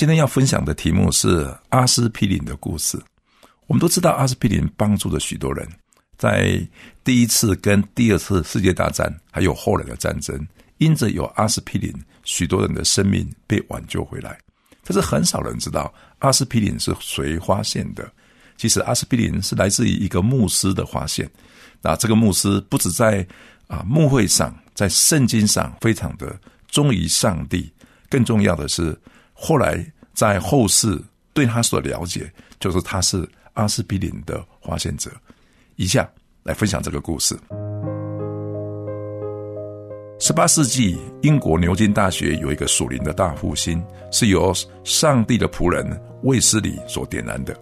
今天要分享的题目是阿司匹林的故事。我们都知道，阿司匹林帮助了许多人，在第一次跟第二次世界大战，还有后来的战争，因着有阿司匹林，许多人的生命被挽救回来。但是很少人知道阿司匹林是谁发现的。其实阿司匹林是来自于一个牧师的发现。那这个牧师不止在啊牧会上，在圣经上非常的忠于上帝，更重要的是，后来在后世对他所了解，就是他是。阿司匹林的发现者，以下来分享这个故事。十八世纪，英国牛津大学有一个属灵的大复兴，是由上帝的仆人卫斯理所点燃的。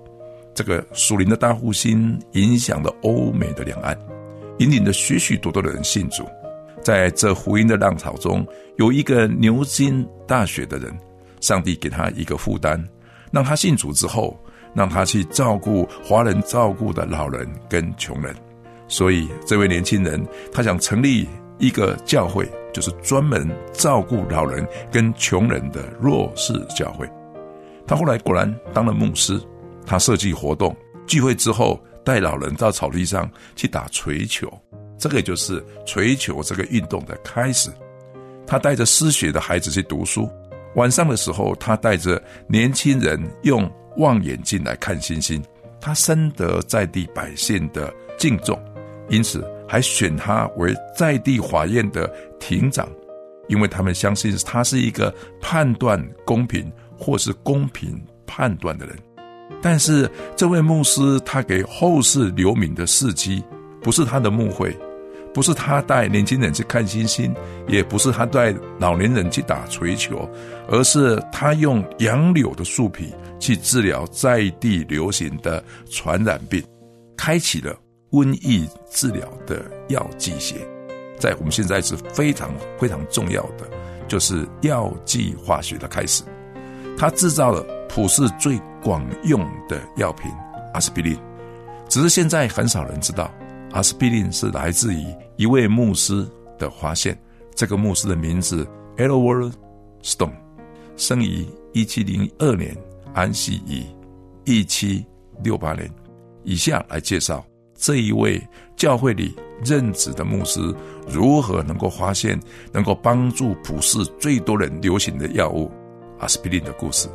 这个属灵的大复兴影响了欧美的两岸，引领着许许多多的人信主。在这福音的浪潮中，有一个牛津大学的人，上帝给他一个负担，让他信主之后。让他去照顾华人照顾的老人跟穷人，所以这位年轻人他想成立一个教会，就是专门照顾老人跟穷人的弱势教会。他后来果然当了牧师，他设计活动聚会之后，带老人到草地上去打锤球，这个也就是锤球这个运动的开始。他带着失学的孩子去读书，晚上的时候，他带着年轻人用。望远镜来看星星，他深得在地百姓的敬重，因此还选他为在地法院的庭长，因为他们相信他是一个判断公平或是公平判断的人。但是这位牧师，他给后世留名的事迹，不是他的牧会。不是他带年轻人去看星星，也不是他带老年人去打锤球，而是他用杨柳的树皮去治疗在地流行的传染病，开启了瘟疫治疗的药剂学。在我们现在是非常非常重要的，就是药剂化学的开始。他制造了普世最广用的药品阿司匹林，只是现在很少人知道。阿司匹林是来自于一位牧师的发现。这个牧师的名字 Edward Stone，生于一七零二年，安息于一七六八年。以下来介绍这一位教会里任职的牧师如何能够发现能够帮助普世最多人流行的药物阿司匹林的故事。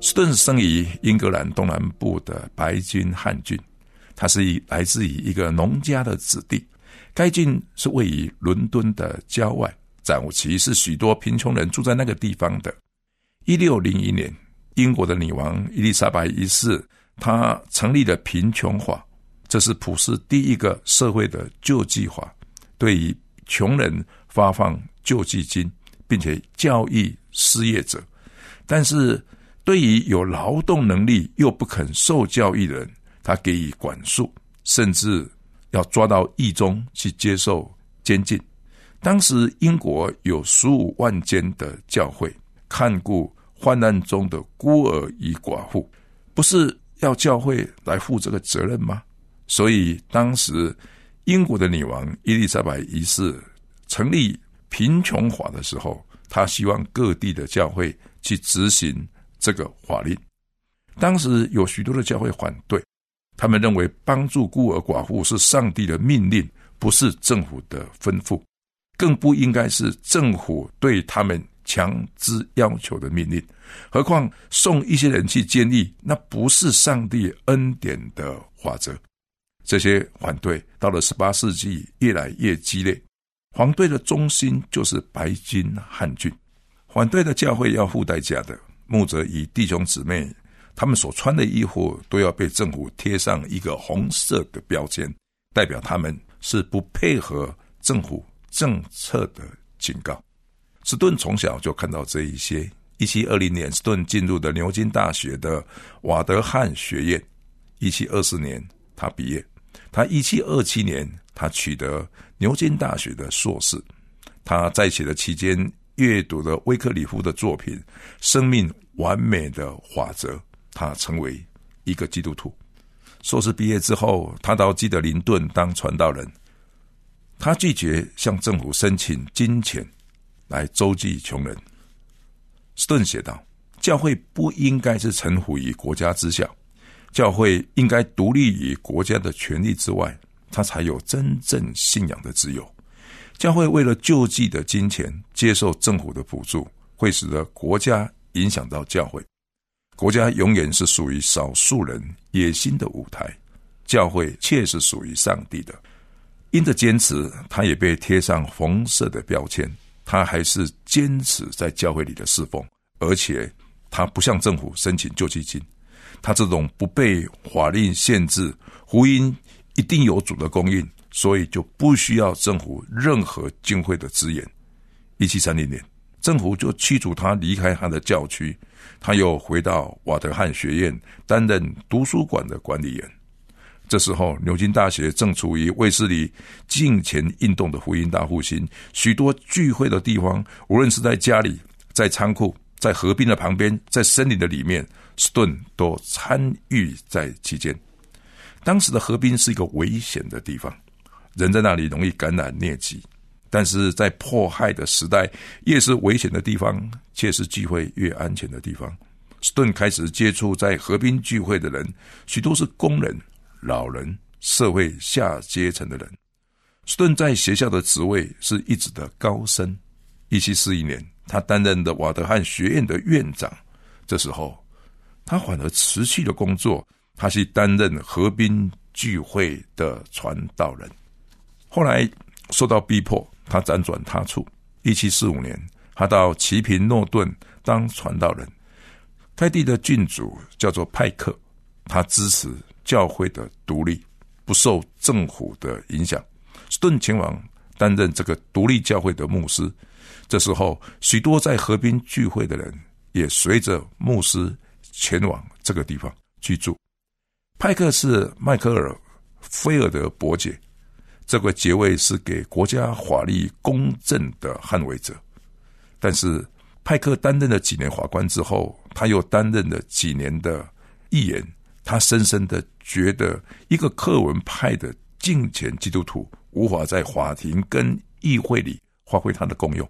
斯顿生于英格兰东南部的白金汉郡，他是以来自于一个农家的子弟。该郡是位于伦敦的郊外，早期是许多贫穷人住在那个地方的。一六零一年，英国的女王伊丽莎白一世，她成立了贫穷法，这是普世第一个社会的救济法，对于穷人发放救济金，并且教育失业者，但是。对于有劳动能力又不肯受教育的人，他给予管束，甚至要抓到狱中去接受监禁。当时英国有十五万间的教会，看顾患难中的孤儿与寡妇，不是要教会来负这个责任吗？所以当时英国的女王伊丽莎白一世成立贫穷法的时候，她希望各地的教会去执行。这个法令，当时有许多的教会反对，他们认为帮助孤儿寡妇是上帝的命令，不是政府的吩咐，更不应该是政府对他们强制要求的命令。何况送一些人去监狱，那不是上帝恩典的法则。这些反对到了十八世纪越来越激烈，反对的中心就是白金汉郡，反对的教会要付代价的。牧者与弟兄姊妹，他们所穿的衣服都要被政府贴上一个红色的标签，代表他们是不配合政府政策的警告。斯顿从小就看到这一些。一七二零年，斯顿进入的牛津大学的瓦德汉学院。一七二四年，他毕业。他一七二七年，他取得牛津大学的硕士。他在学的期间，阅读了威克里夫的作品《生命完美的法则》，他成为一个基督徒。硕士毕业之后，他到基德林顿当传道人。他拒绝向政府申请金钱来周济穷人。斯顿写道：“教会不应该是臣服于国家之下，教会应该独立于国家的权力之外，他才有真正信仰的自由。教会为了救济的金钱，接受政府的补助，会使得国家影响到教会。国家永远是属于少数人野心的舞台，教会却是属于上帝的。因着坚持，他也被贴上红色的标签。”他还是坚持在教会里的侍奉，而且他不向政府申请救济金。他这种不被法令限制，福音一定有主的供应，所以就不需要政府任何经费的支援。一七三零年，政府就驱逐他离开他的教区，他又回到瓦德汉学院担任图书馆的管理员。这时候，牛津大学正处于卫斯理敬前运动的福音大复兴，许多聚会的地方，无论是在家里、在仓库、在河滨的旁边、在森林的里面，斯顿都参与在其间。当时的河滨是一个危险的地方，人在那里容易感染疟疾。但是在迫害的时代，越是危险的地方，却是聚会越安全的地方。斯顿开始接触在河滨聚会的人，许多是工人。老人、社会下阶层的人，斯顿在学校的职位是一直的高升。一七四一年，他担任的瓦德汉学院的院长。这时候，他反而辞去了工作，他去担任河滨聚会的传道人。后来受到逼迫，他辗转他处。一七四五年，他到齐平诺顿当传道人。该地的郡主叫做派克，他支持。教会的独立，不受政府的影响。斯顿前往担任这个独立教会的牧师。这时候，许多在河滨聚会的人也随着牧师前往这个地方居住。派克是迈克尔·菲尔德伯爵，这个爵位是给国家法律公正的捍卫者。但是，派克担任了几年法官之后，他又担任了几年的议员。他深深的觉得，一个课文派的敬虔基督徒无法在法庭跟议会里发挥他的功用，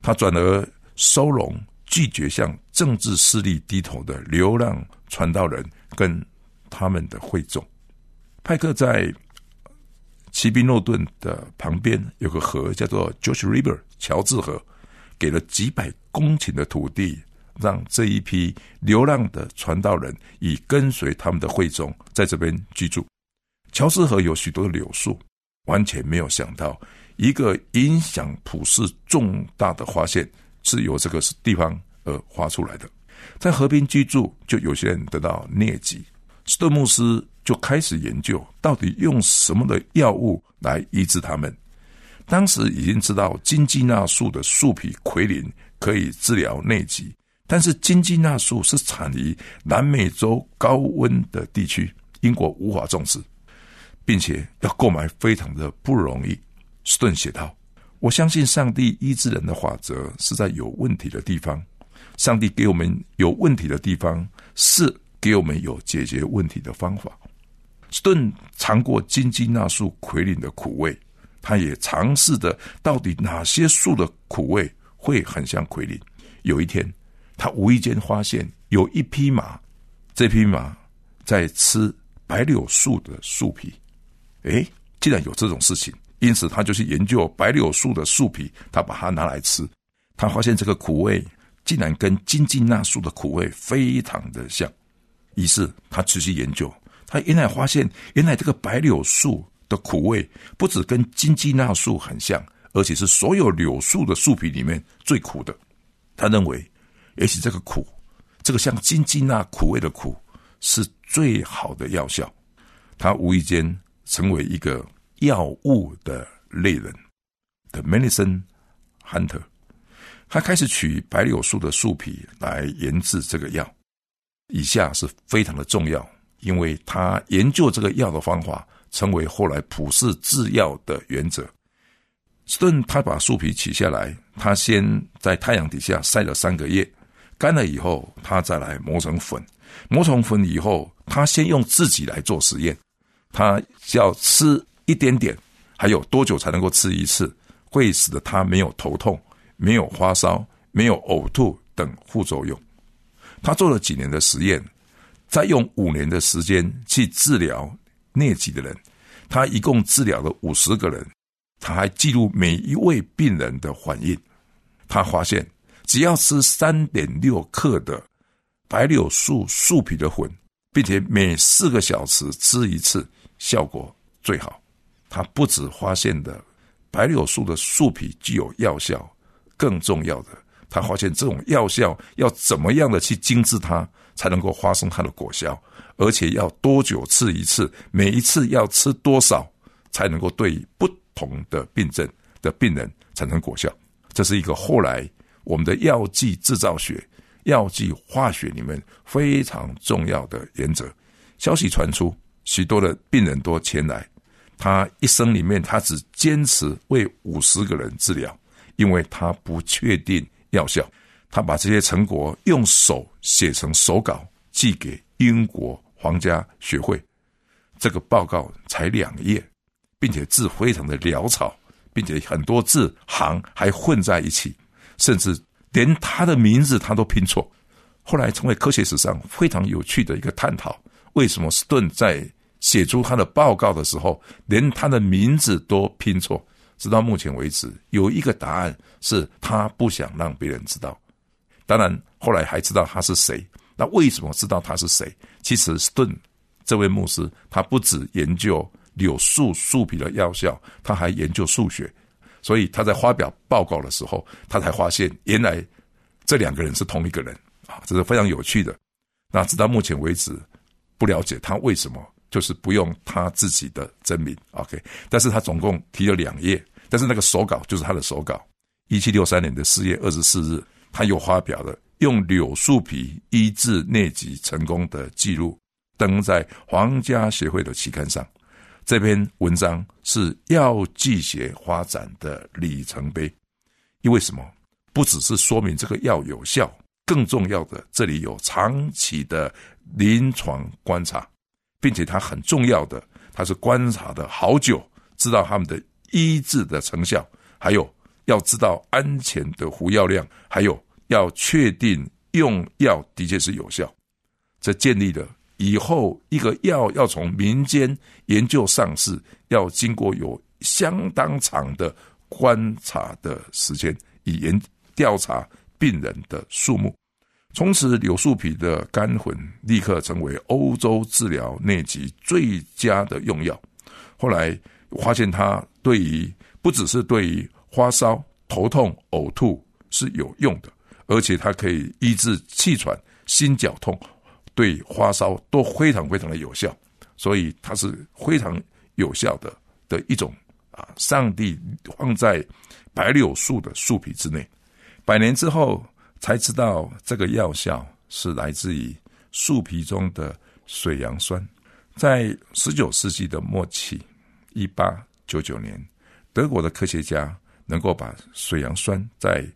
他转而收容拒绝向政治势力低头的流浪传道人跟他们的会众。派克在骑兵诺顿的旁边有个河，叫做 George River 乔治河，给了几百公顷的土地。让这一批流浪的传道人以跟随他们的会众在这边居住。乔治河有许多的柳树，完全没有想到一个影响普世重大的发现是由这个地方而发出来的。在河边居住，就有些人得到疟疾，斯顿牧师就开始研究到底用什么的药物来医治他们。当时已经知道金鸡纳树的树皮奎林可以治疗疟疾。但是金鸡纳树是产于南美洲高温的地区，英国无法种植，并且要购买非常的不容易。斯顿写道：“我相信上帝医治人的法则是在有问题的地方，上帝给我们有问题的地方，是给我们有解决问题的方法。”顿尝过金鸡纳树奎林的苦味，他也尝试着到底哪些树的苦味会很像奎林。有一天。他无意间发现有一匹马，这匹马在吃白柳树的树皮。诶，既然有这种事情，因此他就去研究白柳树的树皮，他把它拿来吃。他发现这个苦味竟然跟金鸡纳树的苦味非常的像，于是他持续研究。他原来发现，原来这个白柳树的苦味不止跟金鸡纳树很像，而且是所有柳树的树皮里面最苦的。他认为，也许这个苦，这个像金鸡纳苦味的苦，是最好的药效。他无意间成为一个药物的类人，the medicine hunter。他开始取白柳树的树皮来研制这个药。以下是非常的重要，因为他研究这个药的方法，成为后来普世制药的原则。斯顿他把树皮取下来，他先在太阳底下晒了三个月，干了以后，他再来磨成粉。磨成粉以后，他先用自己来做实验，他要吃一点点，还有多久才能够吃一次，会使得他没有头痛、没有发烧、没有呕吐等副作用。他做了几年的实验，再用五年的时间去治疗疟疾的人，他一共治疗了五十个人。他还记录每一位病人的反应，他发现只要吃三点六克的白柳树树皮的粉，并且每四个小时吃一次，效果最好。他不止发现的白柳树的树皮具有药效，更重要的，他发现这种药效要怎么样的去精致它，才能够发生它的果效，而且要多久吃一次，每一次要吃多少，才能够对不。同的病症的病人产生果效，这是一个后来我们的药剂制造学、药剂化学里面非常重要的原则。消息传出，许多的病人都前来，他一生里面他只坚持为五十个人治疗，因为他不确定药效。他把这些成果用手写成手稿寄给英国皇家学会，这个报告才两页。并且字非常的潦草，并且很多字行还混在一起，甚至连他的名字他都拼错。后来成为科学史上非常有趣的一个探讨：为什么斯顿在写出他的报告的时候，连他的名字都拼错？直到目前为止，有一个答案是他不想让别人知道。当然，后来还知道他是谁。那为什么知道他是谁？其实斯顿这位牧师，他不止研究。柳树树皮的药效，他还研究数学，所以他在发表报告的时候，他才发现原来这两个人是同一个人啊，这是非常有趣的。那直到目前为止，不了解他为什么就是不用他自己的真名，OK？但是他总共提了两页，但是那个手稿就是他的手稿。一七六三年的四月二十四日，他又发表了用柳树皮医治疟疾成功的记录，登在皇家协会的期刊上。这篇文章是药剂学发展的里程碑，因为什么？不只是说明这个药有效，更重要的，这里有长期的临床观察，并且它很重要的，它是观察的好久，知道他们的医治的成效，还有要知道安全的服药量，还有要确定用药的确是有效，这建立了。以后一个药要从民间研究上市，要经过有相当长的观察的时间，以研调查病人的数目。从此，柳树皮的干粉立刻成为欧洲治疗疟疾最佳的用药。后来发现，它对于不只是对于发烧、头痛、呕吐是有用的，而且它可以医治气喘、心绞痛。对发烧都非常非常的有效，所以它是非常有效的的一种啊！上帝放在白柳树的树皮之内，百年之后才知道这个药效是来自于树皮中的水杨酸。在十九世纪的末期，一八九九年，德国的科学家能够把水杨酸再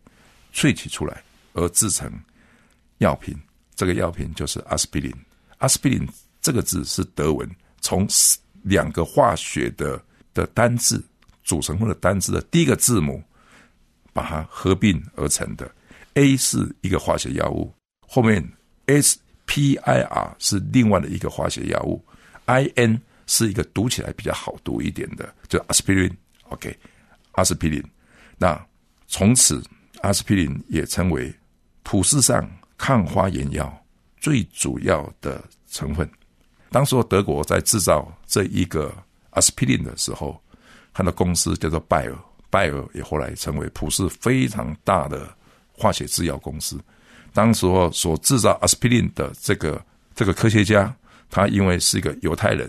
萃取出来，而制成药品。这个药品就是阿司匹林。阿司匹林这个字是德文，从两个化学的的单字组成后的单字的第一个字母，把它合并而成的。A 是一个化学药物，后面 S P I R 是另外的一个化学药物，I N 是一个读起来比较好读一点的，就阿司匹林。OK，阿司匹林。那从此阿司匹林也称为普世上。抗花炎药最主要的成分，当时候德国在制造这一个阿司匹林的时候，它的公司叫做拜尔拜耳也后来成为普世非常大的化学制药公司。当时候所制造阿司匹林的这个这个科学家，他因为是一个犹太人，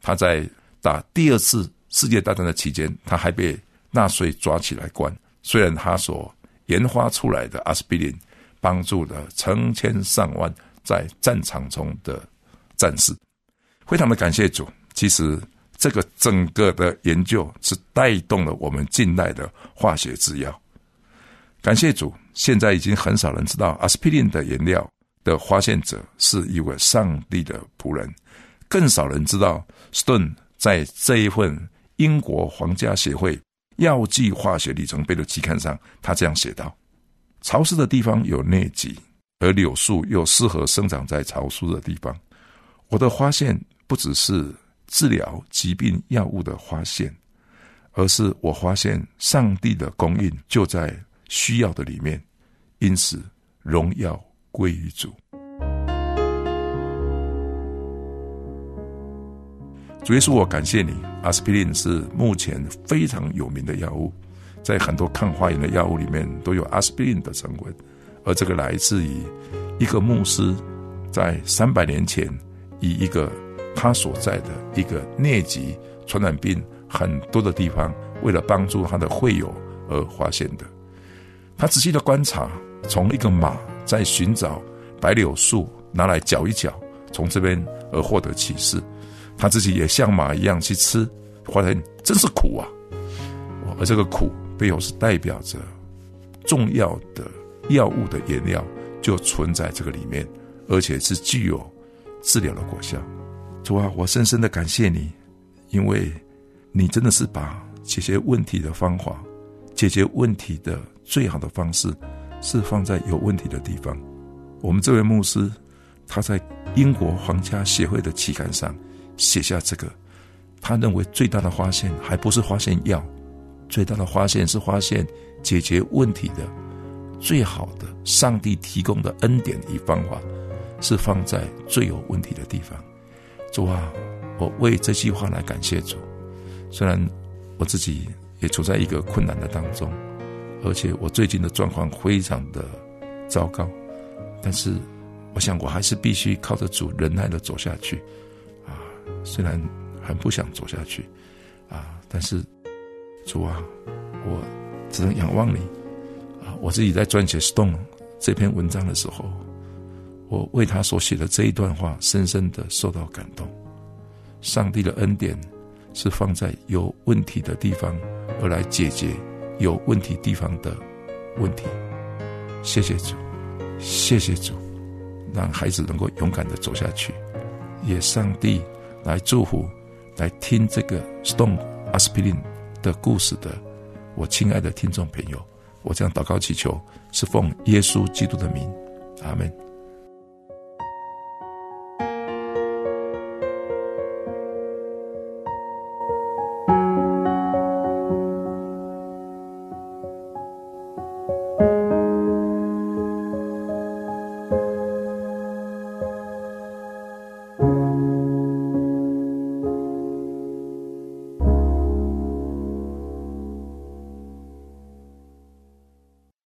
他在打第二次世界大战的期间，他还被纳粹抓起来关。虽然他所研发出来的阿司匹林帮助了成千上万在战场中的战士，非常的感谢主。其实这个整个的研究是带动了我们近代的化学制药。感谢主，现在已经很少人知道阿司匹林的原料的发现者是一位上帝的仆人，更少人知道 Stone 在这一份英国皇家协会药剂化学里程碑的期刊上，他这样写道：潮湿的地方有疟疾，而柳树又适合生长在潮湿的地方。我的发现不只是治疗疾病药物的发现，而是我发现上帝的供应就在。需要的里面，因此荣耀归于主。主耶稣，我感谢你。阿司匹林是目前非常有名的药物，在很多抗花炎的药物里面都有阿司匹林的成分，而这个来自于一个牧师在三百年前以一个他所在的一个疟疾传染病很多的地方，为了帮助他的会友而发现的。他仔细的观察，从一个马在寻找白柳树拿来搅一搅，从这边而获得启示。他自己也像马一样去吃，发现真是苦啊！而这个苦背后是代表着重要的药物的原料就存在这个里面，而且是具有治疗的果效。主啊，我深深的感谢你，因为你真的是把解决问题的方法，解决问题的。最好的方式是放在有问题的地方。我们这位牧师，他在英国皇家协会的期刊上写下这个，他认为最大的发现还不是发现药，最大的发现是发现解决问题的最好的上帝提供的恩典与方法是放在最有问题的地方。主啊，我为这句话来感谢主。虽然我自己也处在一个困难的当中。而且我最近的状况非常的糟糕，但是我想我还是必须靠着主忍耐的走下去，啊，虽然很不想走下去，啊，但是主啊，我只能仰望你，啊，我自己在撰写《Stone》这篇文章的时候，我为他所写的这一段话深深的受到感动。上帝的恩典是放在有问题的地方而来解决。有问题地方的问题，谢谢主，谢谢主，让孩子能够勇敢的走下去，也上帝来祝福，来听这个 Stone Aspirin 的故事的，我亲爱的听众朋友，我这样祷告祈求，是奉耶稣基督的名，阿门。